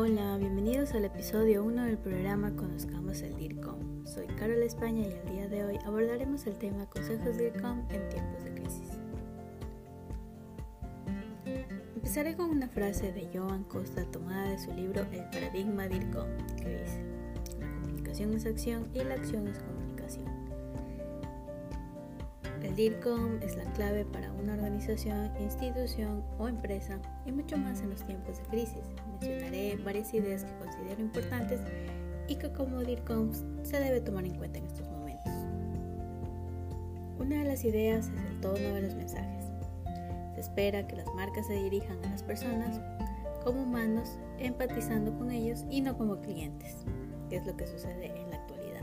Hola, bienvenidos al episodio 1 del programa Conozcamos el DIRCOM. Soy Carol España y el día de hoy abordaremos el tema Consejos DIRCOM en tiempos de crisis. Empezaré con una frase de Joan Costa tomada de su libro El paradigma DIRCOM, que dice, la comunicación es acción y la acción es comunicación. DIRCOM es la clave para una organización, institución o empresa y mucho más en los tiempos de crisis. Mencionaré varias ideas que considero importantes y que como DIRCOM se debe tomar en cuenta en estos momentos. Una de las ideas es el tono de los mensajes. Se espera que las marcas se dirijan a las personas como humanos, empatizando con ellos y no como clientes, que es lo que sucede en la actualidad.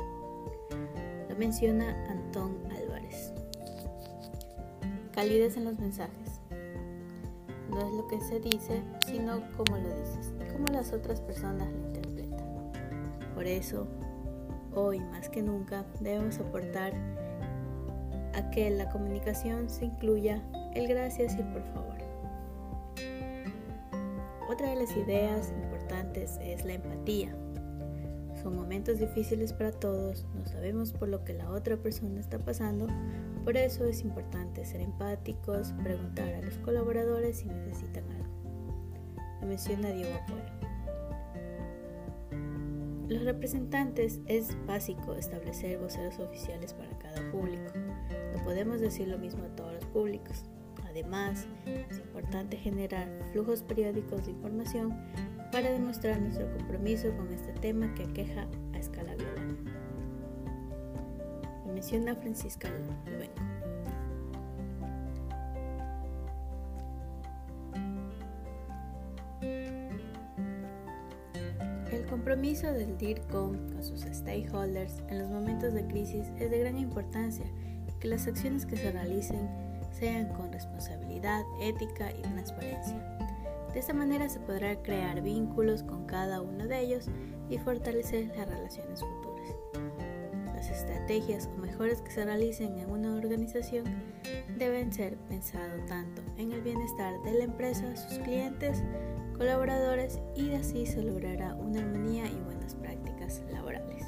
Lo menciona Antón Álvarez. Calidez en los mensajes. No es lo que se dice, sino cómo lo dices y cómo las otras personas lo interpretan. Por eso, hoy más que nunca debemos aportar a que la comunicación se incluya el gracias y el por favor. Otra de las ideas importantes es la empatía. Son momentos difíciles para todos, no sabemos por lo que la otra persona está pasando, por eso es importante ser empáticos, preguntar a los colaboradores si necesitan algo. Lo menciona Diego Apolo. Los representantes es básico establecer voceros oficiales para cada público. No podemos decir lo mismo a todos los públicos. Además, es importante generar flujos periódicos de información para demostrar nuestro compromiso con este tema que aqueja a escala global. Lo menciona Francisca Luengo. El compromiso del DIRCOM con sus stakeholders en los momentos de crisis es de gran importancia que las acciones que se realicen sean con responsabilidad, ética y transparencia. De esta manera se podrá crear vínculos con cada uno de ellos y fortalecer las relaciones futuras. Las estrategias o mejoras que se realicen en una organización deben ser pensadas tanto en el bienestar de la empresa, sus clientes, colaboradores y así se logrará una armonía y buenas prácticas laborales.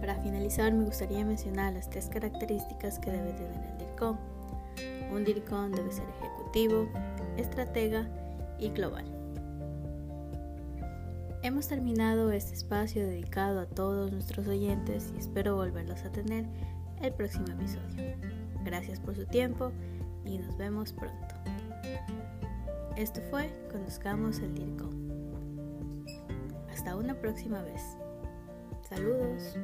Para finalizar, me gustaría mencionar las tres características que debe tener el DIRCOM. Un DIRCOM debe ser ejecutivo, estratega y global. Hemos terminado este espacio dedicado a todos nuestros oyentes y espero volverlos a tener el próximo episodio. Gracias por su tiempo y nos vemos pronto. Esto fue Conozcamos el DIRCOM. Hasta una próxima vez. Saludos.